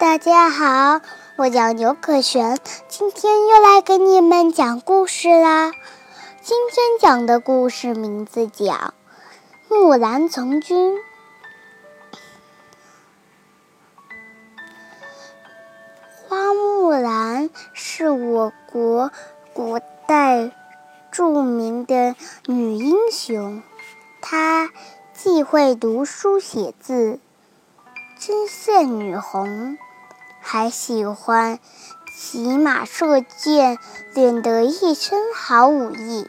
大家好，我叫牛可璇，今天又来给你们讲故事啦。今天讲的故事名字叫《木兰从军》。花木兰是我国古代著名的女英雄，她既会读书写字，针线女红。还喜欢骑马射箭，练得一身好武艺。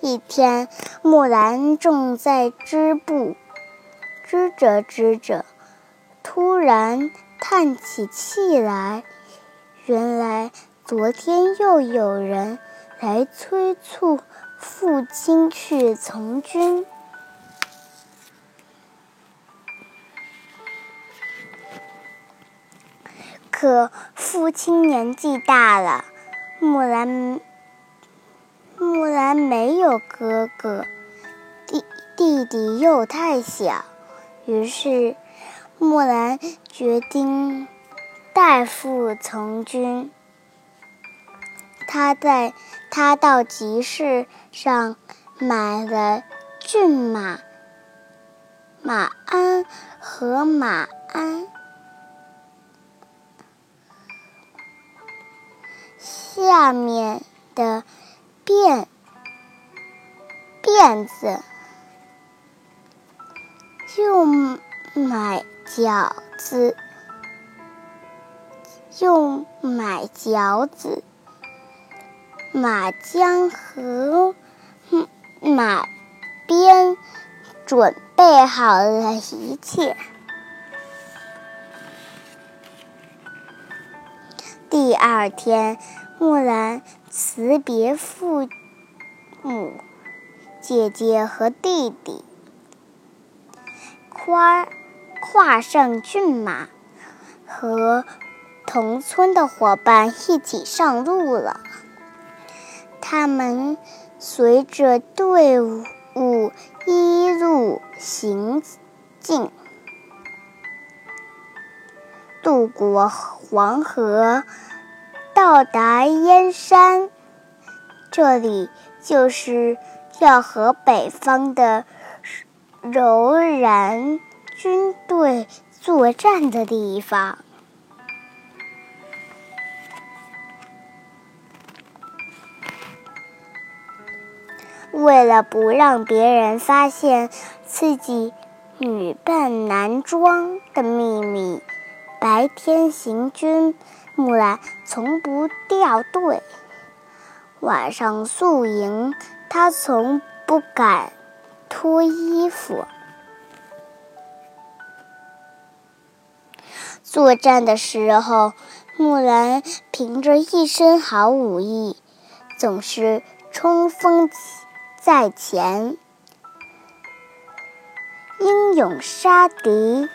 一天，木兰正在织布，织着织着，突然叹起气来。原来昨天又有人来催促父亲去从军。可父亲年纪大了，木兰木兰没有哥哥，弟弟弟又太小，于是木兰决定代父从军。他在他到集市上买了骏马马鞍和马鞍。下面的辫辫子，又买饺子，又买饺子，马缰和马鞭，准备好了一切。第二天。木兰辞别父母、姐姐和弟弟，跨跨上骏马，和同村的伙伴一起上路了。他们随着队伍一路行进，渡过黄河。到达燕山，这里就是要和北方的柔然军队作战的地方。为了不让别人发现自己女扮男装的秘密，白天行军。木兰从不掉队，晚上宿营，她从不敢脱衣服。作战的时候，木兰凭着一身好武艺，总是冲锋在前，英勇杀敌，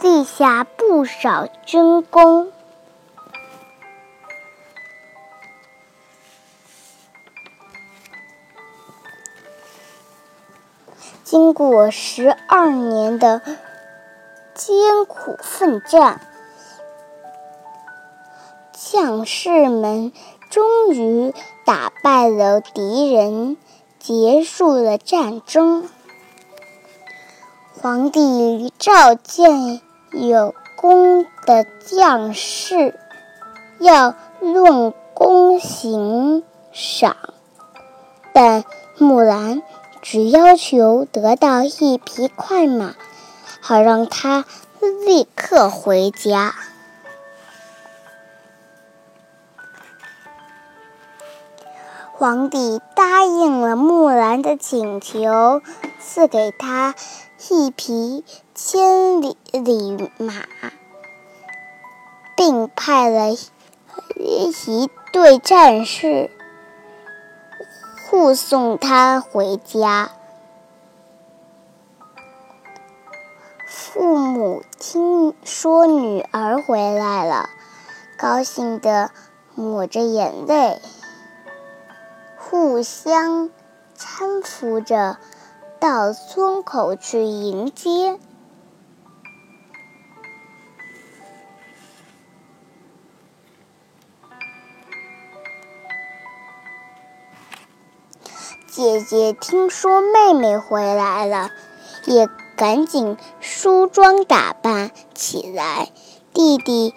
立下不少军功。经过十二年的艰苦奋战，将士们终于打败了敌人，结束了战争。皇帝召见有功的将士，要论功行赏，但木兰。只要求得到一匹快马，好让他立刻回家。皇帝答应了木兰的请求，赐给他一匹千里里马，并派了一队战士。护送他回家。父母听说女儿回来了，高兴的抹着眼泪，互相搀扶着到村口去迎接。姐姐听说妹妹回来了，也赶紧梳妆打扮起来。弟弟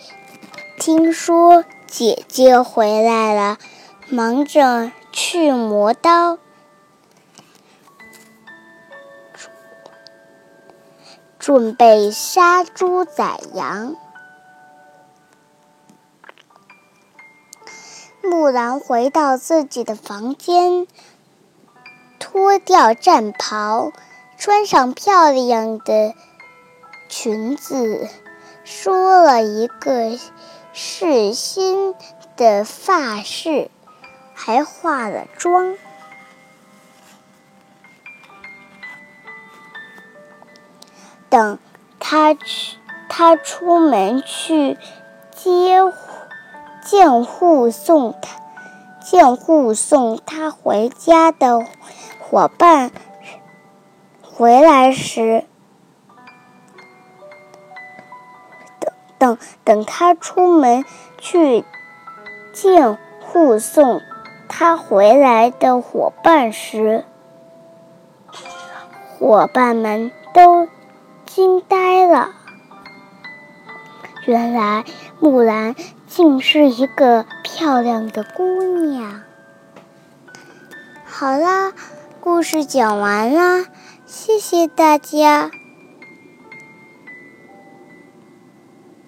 听说姐姐回来了，忙着去磨刀，准备杀猪宰羊。木兰回到自己的房间。脱掉战袍，穿上漂亮的裙子，梳了一个是新的发饰，还化了妆。等他去，他出门去接见护送他，见护送他回家的。伙伴回来时，等等等他出门去见护送他回来的伙伴时，伙伴们都惊呆了。原来木兰竟是一个漂亮的姑娘。好啦。故事讲完了，谢谢大家。